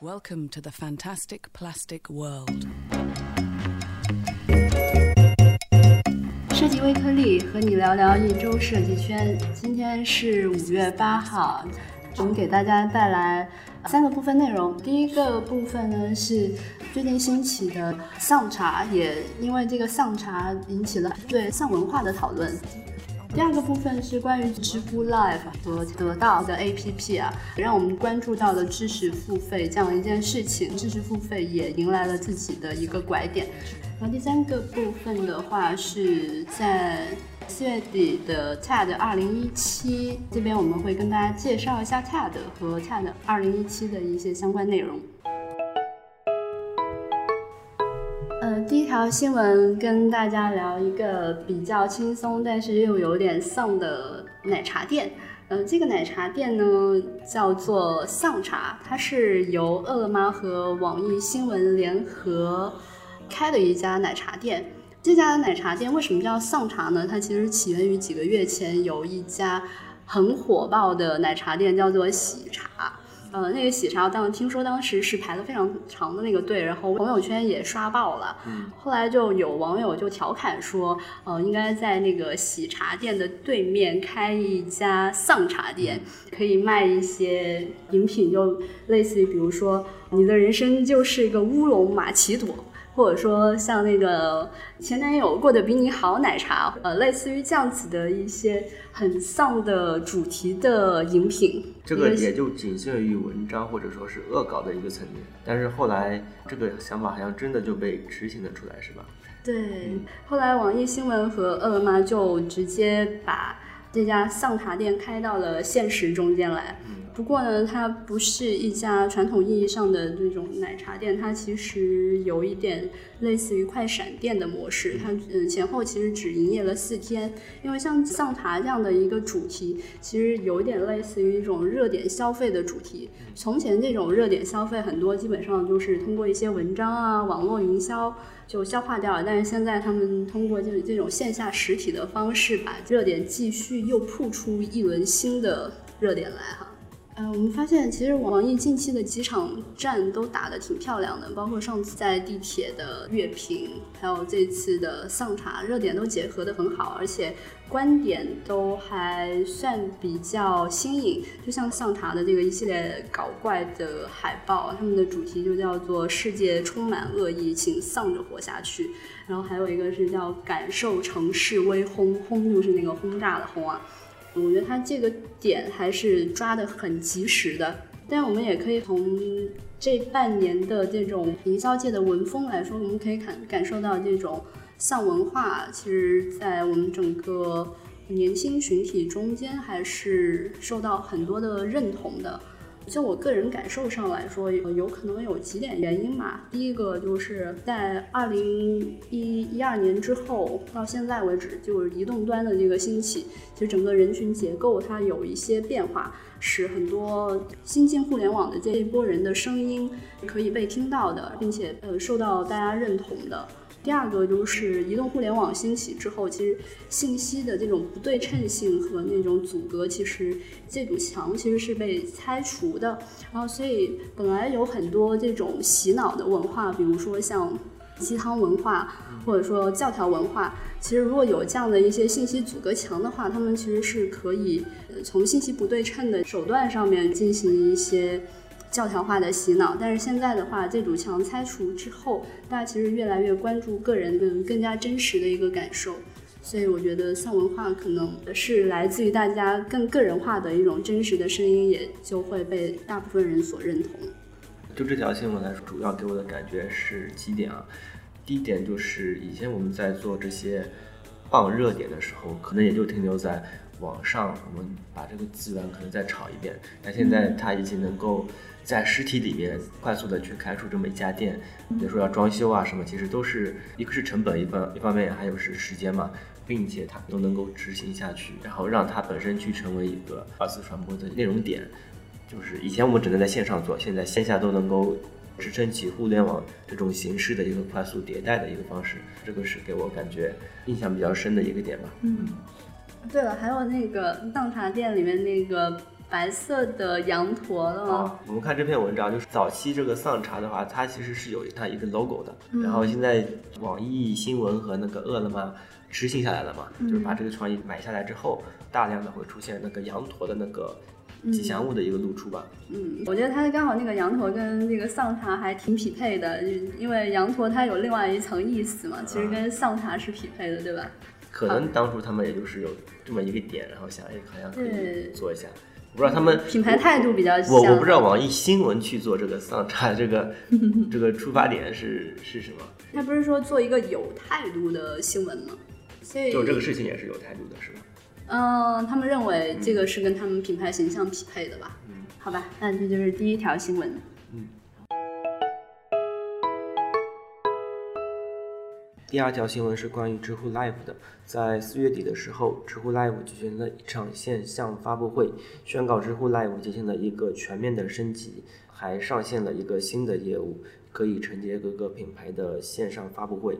Welcome to the fantastic plastic world. 设计微颗粒和你聊聊一周设计圈。今天是五月八号，我们给大家带来三个部分内容。第一个部分呢是最近兴起的丧茶，也因为这个丧茶引起了对丧文化的讨论。第二个部分是关于知乎 Live 和得到的 APP 啊，让我们关注到了知识付费这样一件事情，知识付费也迎来了自己的一个拐点。然后第三个部分的话是在四月底的 TED 2017这边，我们会跟大家介绍一下 TED 和 TED 2017的一些相关内容。第一条新闻跟大家聊一个比较轻松，但是又有点丧的奶茶店。呃，这个奶茶店呢叫做丧茶，它是由饿了么和网易新闻联合开的一家奶茶店。这家奶茶店为什么叫丧茶呢？它其实起源于几个月前有一家很火爆的奶茶店，叫做喜茶。呃，那个喜茶，当听说当时是排了非常长的那个队，然后朋友圈也刷爆了。后来就有网友就调侃说，呃，应该在那个喜茶店的对面开一家丧茶店，可以卖一些饮品，就类似于比如说，你的人生就是一个乌龙玛奇朵。或者说像那个前男友过得比你好奶茶，呃，类似于这样子的一些很丧的主题的饮品，这个也就仅限于文章或者说是恶搞的一个层面。但是后来这个想法好像真的就被执行了出来，是吧？对，后来网易新闻和饿了么就直接把这家丧茶店开到了现实中间来。不过呢，它不是一家传统意义上的这种奶茶店，它其实有一点类似于快闪店的模式。它嗯前后其实只营业了四天，因为像丧茶这样的一个主题，其实有点类似于一种热点消费的主题。从前这种热点消费很多基本上就是通过一些文章啊、网络营销就消化掉了，但是现在他们通过就是这种线下实体的方式，把热点继续又铺出一轮新的热点来哈。呃，我们发现其实网易近期的几场战都打得挺漂亮的，包括上次在地铁的乐评，还有这次的丧茶，热点都结合得很好，而且观点都还算比较新颖。就像丧茶的这个一系列搞怪的海报，他们的主题就叫做“世界充满恶意，请丧着活下去”，然后还有一个是叫“感受城市微轰”，轰就是那个轰炸的轰啊。我觉得他这个点还是抓得很及时的，但我们也可以从这半年的这种营销界的文风来说，我们可以感感受到这种丧文化，其实在我们整个年轻群体中间还是受到很多的认同的。就我个人感受上来说，有有可能有几点原因吧。第一个就是在二零一一二年之后到现在为止，就是移动端的这个兴起，其实整个人群结构它有一些变化，使很多新进互联网的这一波人的声音可以被听到的，并且呃受到大家认同的。第二个就是移动互联网兴起之后，其实信息的这种不对称性和那种阻隔，其实这堵墙其实是被拆除的。然后，所以本来有很多这种洗脑的文化，比如说像鸡汤文化，或者说教条文化，其实如果有这样的一些信息阻隔墙的话，他们其实是可以从信息不对称的手段上面进行一些。教条化的洗脑，但是现在的话，这堵墙拆除之后，大家其实越来越关注个人的更加真实的一个感受，所以我觉得丧文化可能是来自于大家更个人化的一种真实的声音，也就会被大部分人所认同。就这条新闻来说，主要给我的感觉是几点啊？第一点就是以前我们在做这些放热点的时候，可能也就停留在网上，我们把这个资源可能再炒一遍，但现在它已经能够。在实体里面快速的去开出这么一家店，比如说要装修啊什么，其实都是一个是成本，一方一方面还有是时间嘛，并且它都能够执行下去，然后让它本身去成为一个二次传播的内容点。就是以前我们只能在线上做，现在线下都能够支撑起互联网这种形式的一个快速迭代的一个方式，这个是给我感觉印象比较深的一个点吧。嗯，对了，还有那个藏茶店里面那个。白色的羊驼了吗？啊，我们看这篇文章，就是早期这个丧茶的话，它其实是有它一个 logo 的。然后现在网易新闻和那个饿了么执行下来了嘛，就是把这个创意买下来之后，大量的会出现那个羊驼的那个吉祥物的一个露出吧。嗯，我觉得它刚好那个羊驼跟那个丧茶还挺匹配的，因为羊驼它有另外一层意思嘛，其实跟丧茶是匹配的，对吧？可能当初他们也就是有这么一个点，然后想，哎，好像可以做一下。我不知道他们品牌态度比较像。我我不知道网易新闻去做这个丧茶这个 这个出发点是是什么？他不是说做一个有态度的新闻吗？所以就这个事情也是有态度的，是吧？嗯，他们认为这个是跟他们品牌形象匹配的吧？嗯，好吧，那这就是第一条新闻。嗯第二条新闻是关于知乎 Live 的，在四月底的时候，知乎 Live 举行了一场线上发布会，宣告知乎 Live 进行了一个全面的升级，还上线了一个新的业务，可以承接各个品牌的线上发布会。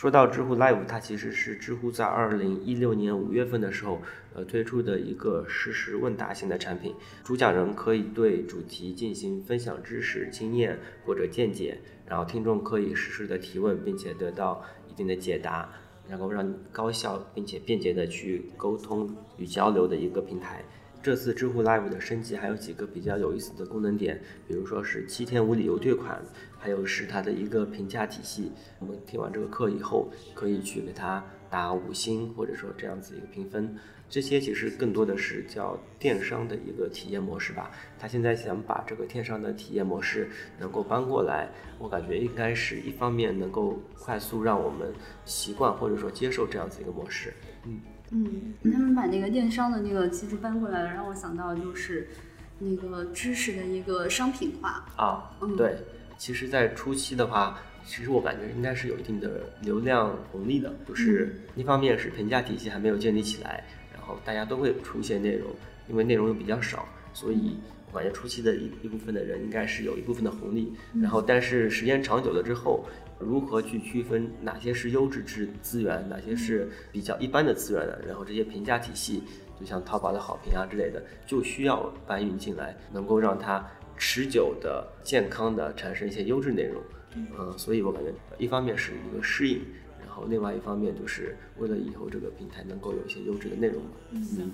说到知乎 Live，它其实是知乎在二零一六年五月份的时候，呃推出的一个实时问答型的产品。主讲人可以对主题进行分享知识、经验或者见解，然后听众可以实时的提问，并且得到一定的解答，然后让高效并且便捷的去沟通与交流的一个平台。这次知乎 Live 的升级还有几个比较有意思的功能点，比如说是七天无理由退款，还有是它的一个评价体系。我们听完这个课以后，可以去给它打五星，或者说这样子一个评分。这些其实更多的是叫电商的一个体验模式吧。他现在想把这个电商的体验模式能够搬过来，我感觉应该是一方面能够快速让我们习惯或者说接受这样子一个模式。嗯。嗯，他们把那个电商的那个机制搬过来了，让我想到就是那个知识的一个商品化啊。嗯，对，其实，在初期的话，其实我感觉应该是有一定的流量红利的，就是一方面是评价体系还没有建立起来，然后大家都会出现内容，因为内容又比较少，所以我感觉初期的一一部分的人应该是有一部分的红利，然后但是时间长久了之后。如何去区分哪些是优质资资源，哪些是比较一般的资源呢？然后这些评价体系，就像淘宝的好评啊之类的，就需要搬运进来，能够让它持久的、健康的产生一些优质内容。嗯，所以我感觉一方面是一个适应，然后另外一方面就是为了以后这个平台能够有一些优质的内容嘛。嗯。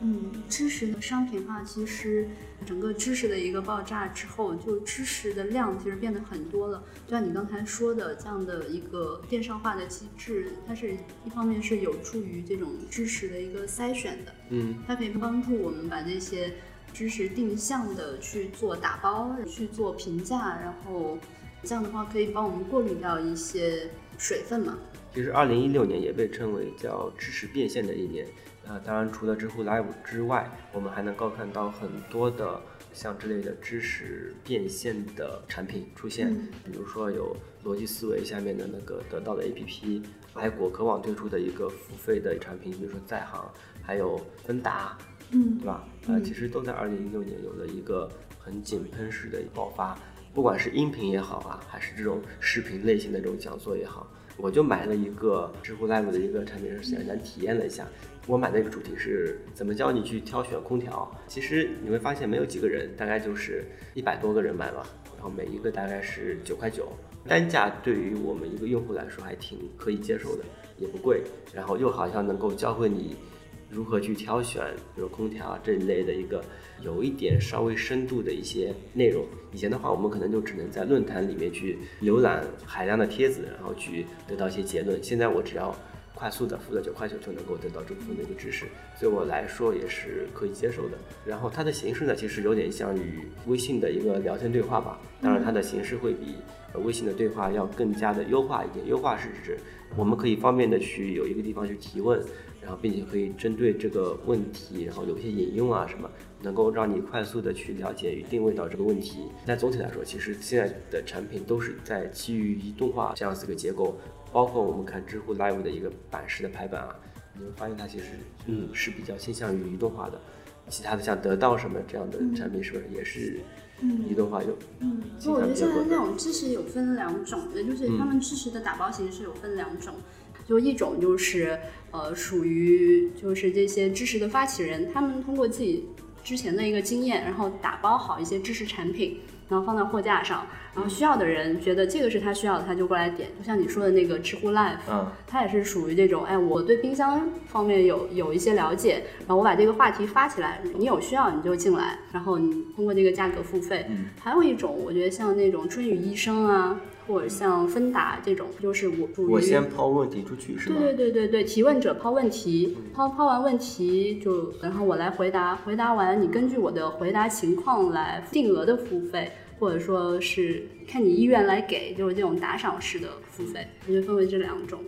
嗯，知识的商品化，其实整个知识的一个爆炸之后，就知识的量其实变得很多了。就像你刚才说的，这样的一个电商化的机制，它是一方面是有助于这种知识的一个筛选的，嗯，它可以帮助我们把这些知识定向的去做打包、去做评价，然后这样的话可以帮我们过滤掉一些水分嘛。其实，二零一六年也被称为叫知识变现的一年。啊，当然，除了知乎 Live 之外，我们还能够看到很多的像之类的知识变现的产品出现，比如说有逻辑思维下面的那个得到的 APP，还有果壳网推出的一个付费的产品，比如说在行，还有芬达，嗯，对吧？呃，其实都在二零一六年有了一个很井喷式的爆发，不管是音频也好啊，还是这种视频类型的这种讲座也好，我就买了一个知乎 Live 的一个产品，是想想体验了一下。我买那个主题是怎么教你去挑选空调。其实你会发现没有几个人，大概就是一百多个人买吧，然后每一个大概是九块九，单价对于我们一个用户来说还挺可以接受的，也不贵，然后又好像能够教会你如何去挑选，比如空调这一类的一个有一点稍微深度的一些内容。以前的话，我们可能就只能在论坛里面去浏览海量的帖子，然后去得到一些结论。现在我只要快速的付了九块九就能够得到这部分的一个知识，对我来说也是可以接受的。然后它的形式呢，其实有点像与微信的一个聊天对话吧。当然，它的形式会比微信的对话要更加的优化一点。优化是指我们可以方便的去有一个地方去提问，然后并且可以针对这个问题，然后有一些引用啊什么，能够让你快速的去了解与定位到这个问题。但总体来说，其实现在的产品都是在基于移动化这样子一个结构。包括我们看知乎 Live 的一个版式的排版啊，你会发现它其实嗯是比较倾向于移动化的。其他的像得到什么这样的产品是不是也是移动化有？嗯，我觉得现在那种知识有分两种，也就是他们知识的打包形式有分两种，就一种就是呃属于就是这些知识的发起人，他们通过自己之前的一个经验，然后打包好一些知识产品，然后放到货架上，然后需要的人觉得这个是他需要的，他就过来点。就像你说的那个知乎 Live，嗯，它也是属于这种，哎，我对冰箱方面有有一些了解，然后我把这个话题发起来，你有需要你就进来，然后你通过这个价格付费。嗯还有一种，我觉得像那种春雨医生啊，或者像芬达这种，就是我属于我先抛问题出去是吧？对对对对对，提问者抛问题，嗯抛抛完问题就，然后我来回答，回答完你根据我的回答情况来定额的付费，或者说是看你意愿来给，就是这种打赏式的付费，我觉得分为这两种。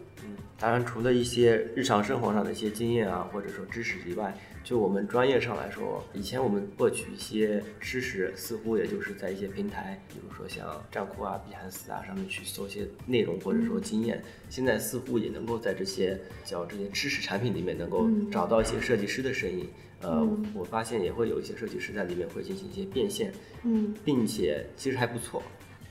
当然，除了一些日常生活上的一些经验啊，或者说知识以外，就我们专业上来说，以前我们获取一些知识，似乎也就是在一些平台，比如说像站酷啊、比汉斯啊上面去搜一些内容或者说经验。现在似乎也能够在这些叫这些知识产品里面，能够找到一些设计师的身影。呃，我发现也会有一些设计师在里面会进行一些变现，嗯并且其实还不错。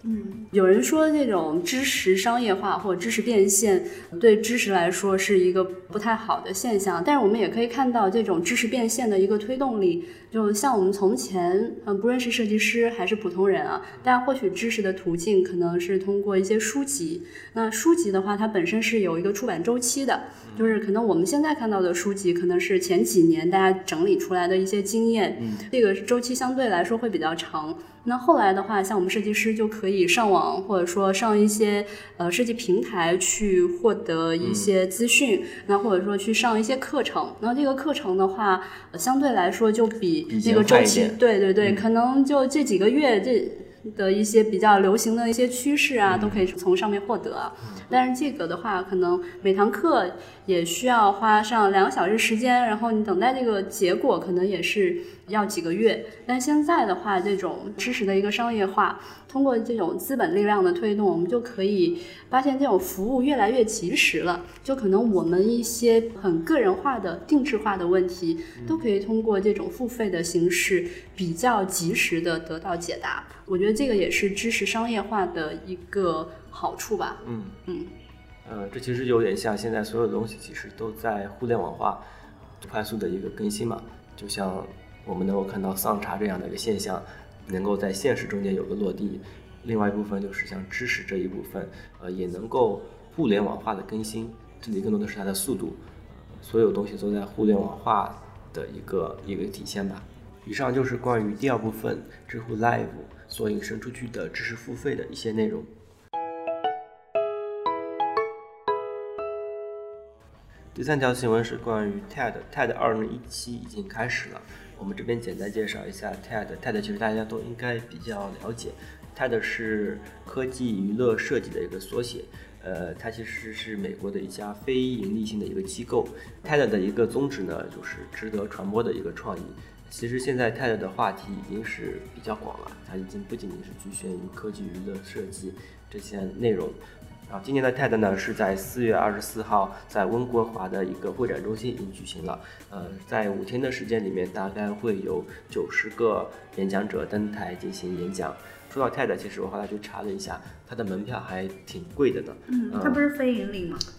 嗯，有人说这种知识商业化或知识变现对知识来说是一个不太好的现象，但是我们也可以看到这种知识变现的一个推动力。就像我们从前，嗯，不论是设计师还是普通人啊，大家获取知识的途径可能是通过一些书籍。那书籍的话，它本身是有一个出版周期的，就是可能我们现在看到的书籍，可能是前几年大家整理出来的一些经验，嗯这个周期相对来说会比较长。那后来的话，像我们设计师就可以上网，或者说上一些呃设计平台去获得一些资讯，那或者说去上一些课程。那这个课程的话，呃相对来说就比比那个周期对对对，嗯可能就这几个月这。的一些比较流行的一些趋势啊，都可以从上面获得啊。但是这个的话，可能每堂课也需要花上两个小时时间，然后你等待这个结果，可能也是要几个月。但现在的话，这种知识的一个商业化，通过这种资本力量的推动，我们就可以发现这种服务越来越及时了。就可能我们一些很个人化的、定制化的问题，都可以通过这种付费的形式，比较及时的得到解答。我觉得这个也是知识商业化的一个好处吧。嗯嗯，呃，这其实有点像现在所有东西其实都在互联网化快速的一个更新嘛，就像我们能够看到丧茶这样的一个现象，能够在现实中间有个落地。另外一部分就是像知识这一部分，呃，也能够互联网化的更新，这里更多的是它的速度，呃所有东西都在互联网化的一个一个体现吧。以上就是关于第二部分知乎 Live 所引申出去的知识付费的一些内容。第三条新闻是关于 TED，TED 二零一七已经开始了。我们这边简单介绍一下 TED，TED 其实大家都应该比较了解，TED 是科技娱乐设计的一个缩写。呃，它其实是美国的一家非盈利性的一个机构。TED 的一个宗旨呢，就是值得传播的一个创意。其实现在 TED 的话题已经是比较广了，它已经不仅仅是局限于科技娱乐设计这些内容。然后今年的 TED 呢是在四月二十四号在温哥华的一个会展中心已经举行了。呃，在五天的时间里面，大概会有九十个演讲者登台进行演讲。说到 TED，其实我后来去查了一下，它的门票还挺贵的呢。嗯，它不是非盈利吗？呃，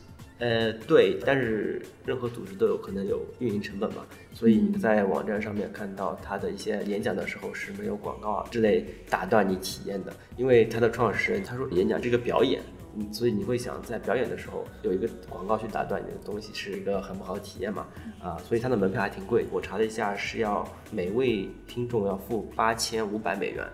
对，但是任何组织都有可能有运营成本嘛，所以你在网站上面看到他的一些演讲的时候是没有广告啊之类打断你体验的，因为他的创始人他说演讲这个表演，嗯，所以你会想在表演的时候有一个广告去打断你的东西是一个很不好的体验嘛，啊，所以他的门票还挺贵，我查了一下是要每位听众要付八千五百美元。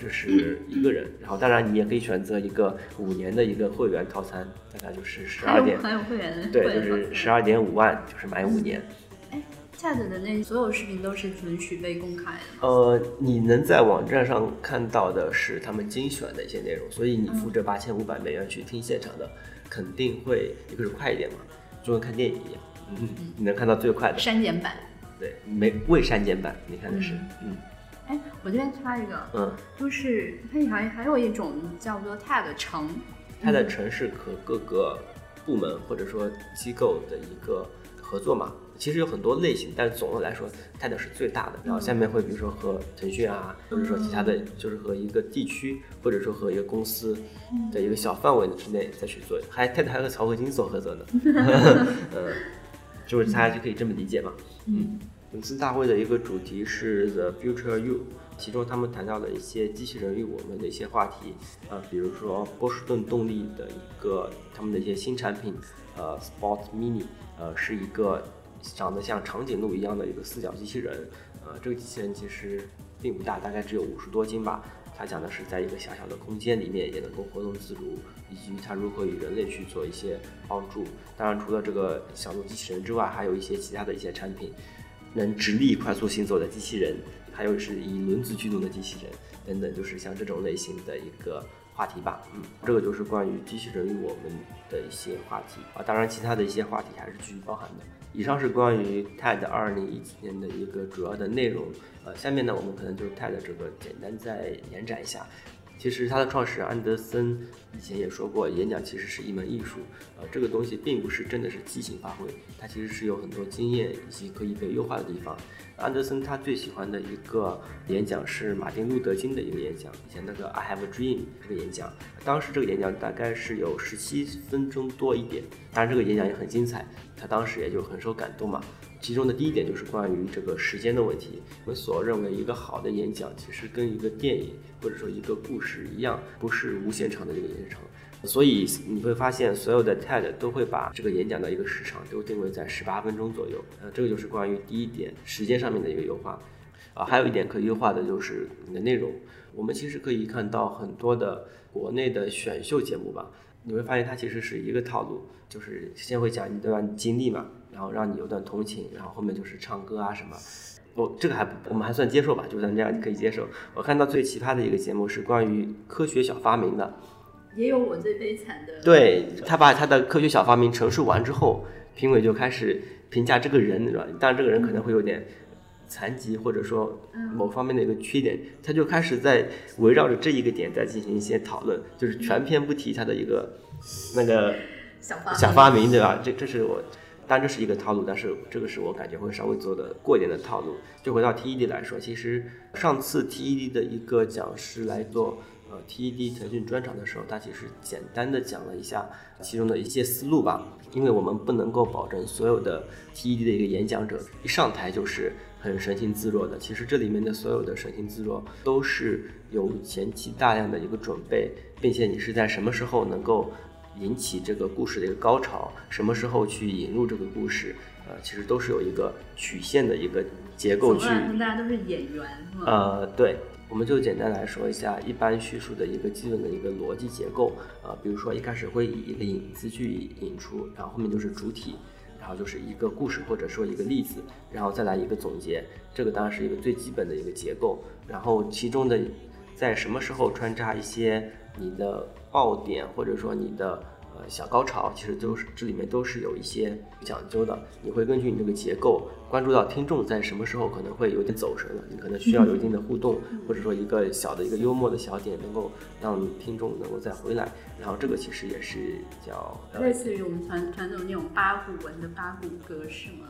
这是一个人，然后当然你也可以选择一个五年的一个会员套餐，大概就是十二点，还有会员的，对，就是十二点五万，就是买五年。TED 的那所有视频都是允许被公开的吗？呃，你能在网站上看到的是他们精选的一些内容，所以你付这八千五百美元去听现场的，肯定会一个是快一点嘛，就跟看电影一样，嗯，你能看到最快的，删减版。对，没未删减版，你看的是，嗯哎，我这边插一个，嗯，就是它还还有一种叫做 TED 城，它的城市和各个部门或者说机构的一个合作嘛。其实有很多类型，但是总的来说，TED 是最大的。然后下面会比如说和腾讯啊，或者说其他的，就是和一个地区，或者说和一个公司的一个小范围之内再去做。还 TED 还和曹和金做合作呢，嗯，就是大家就可以这么理解嘛。嗯，本次大会的一个主题是 The Future You，其中他们谈到了一些机器人与我们的一些话题，呃，比如说波士顿动力的一个他们的一些新产品，呃，Sport Mini，呃，是一个长得像长颈鹿一样的一个四脚机器人，呃，这个机器人其实并不大，大概只有五十多斤吧。它讲的是在一个狭小的空间里面也能够活动自如，以及它如何与人类去做一些帮助。当然，除了这个小鹿机器人之外，还有一些其他的一些产品，能直立快速行走的机器人，还有是以轮子驱动的机器人等等，就是像这种类型的一个话题吧。嗯，这个就是关于机器人与我们的一些话题啊。当然，其他的一些话题还是继续包含的。以上是关于 TED 二零一七年的一个主要的内容。呃，下面呢，我们可能就 TED 这个简单再延展一下。其实它的创始人安德森以前也说过，演讲其实是一门艺术。呃，这个东西并不是真的是即兴发挥，它其实是有很多经验以及可以被优化的地方。安德森他最喜欢的一个演讲是马丁路德金的一个演讲，以前那个 I Have a Dream 这个演讲，当时这个演讲大概是有十七分钟多一点，当然这个演讲也很精彩，他当时也就很受感动嘛。其中的第一点就是关于这个时间的问题。我们所认为一个好的演讲，其实跟一个电影或者说一个故事一样，不是无限长的一个延长。所以你会发现，所有的 TED 都会把这个演讲的一个时长都定位在十八分钟左右。呃，这个就是关于第一点时间上面的一个优化。啊，还有一点可以优化的就是你的内容。我们其实可以看到很多的国内的选秀节目吧，你会发现它其实是一个套路，就是先会讲一段经历嘛。然后让你有段同情，然后后面就是唱歌啊什么，我这个还我们还算接受吧，就算这样可以接受。我看到最奇葩的一个节目是关于科学小发明的，也有我最悲惨的。对他把他的科学小发明陈述完之后，评委就开始评价这个人，是吧？当然这个人可能会有点残疾，或者说某方面的一个缺点，他就开始在围绕着这一个点在进行一些讨论，就是全篇不提他的一个那个小发明，对吧？这这是我。当然这是一个套路，但是这个是我感觉会稍微做的过一点的套路。就回到 TED 来说，其实上次 TED 的一个讲师来做呃 TED 腾讯专场的时候，他其实简单的讲了一下其中的一些思路吧。因为我们不能够保证所有的 TED 的一个演讲者一上台就是很神情自若的。其实这里面的所有的神情自若都是有前期大量的一个准备，并且你是在什么时候能够。引起这个故事的一个高潮，什么时候去引入这个故事？呃，其实都是有一个曲线的一个结构去。大家都是演员，呃，对，我们就简单来说一下一般叙述的一个基本的一个逻辑结构。呃，比如说一开始会以一个引子去引出，然后后面就是主体，然后就是一个故事或者说一个例子，然后再来一个总结。这个当然是一个最基本的一个结构。然后其中的在什么时候穿插一些你的。爆点或者说你的呃小高潮，其实都是这里面都是有一些讲究的。你会根据你这个结构，关注到听众在什么时候可能会有点走神了，你可能需要有一定的互动，或者说一个小的一个幽默的小点，能够让听众能够再回来。然后这个其实也是叫类似于我们传传统那种八股文的八股格式吗？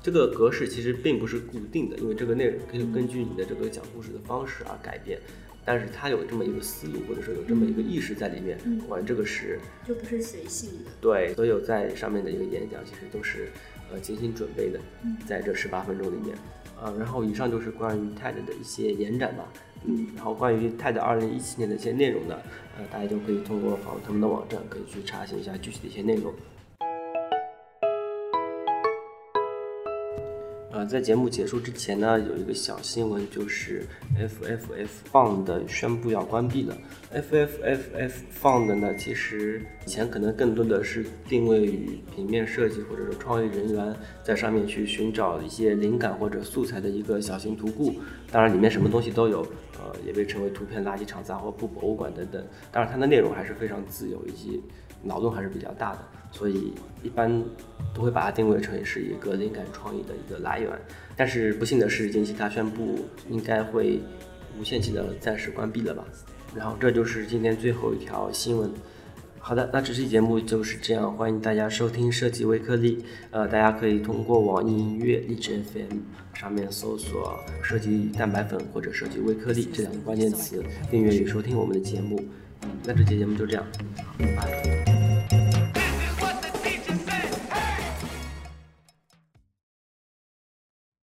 这个格式其实并不是固定的，因为这个内容可以根据你的这个讲故事的方式而改变。但是他有这么一个思路，或者说有这么一个意识在里面，玩这个是就不是随性的。对，所有在上面的一个演讲，其实都是呃精心准备的，在这十八分钟里面，呃，然后以上就是关于 TED 的一些延展吧，嗯，然后关于 TED 二零一七年的一些内容呢，呃，大家就可以通过访问他们的网站，可以去查询一下具体的一些内容。呃，在节目结束之前呢，有一个小新闻，就是 FFF Fund 宣布要关闭了。FFF Fund 呢，其实以前可能更多的是定位于平面设计或者说创意人员在上面去寻找一些灵感或者素材的一个小型图库，当然里面什么东西都有，呃，也被称为图片垃圾场、杂货铺、博物馆等等。当然它的内容还是非常自由，以及脑洞还是比较大的。所以一般都会把它定位成是一个灵感创意的一个来源，但是不幸的是，近期它宣布应该会无限期的暂时关闭了吧。然后这就是今天最后一条新闻。好的，那这期节目就是这样，欢迎大家收听设计微颗粒。呃，大家可以通过网易音乐、荔枝 FM 上面搜索“设计蛋白粉”或者“设计微颗粒”这两个关键词，订阅与收听我们的节目。那这期节目就这样，拜拜。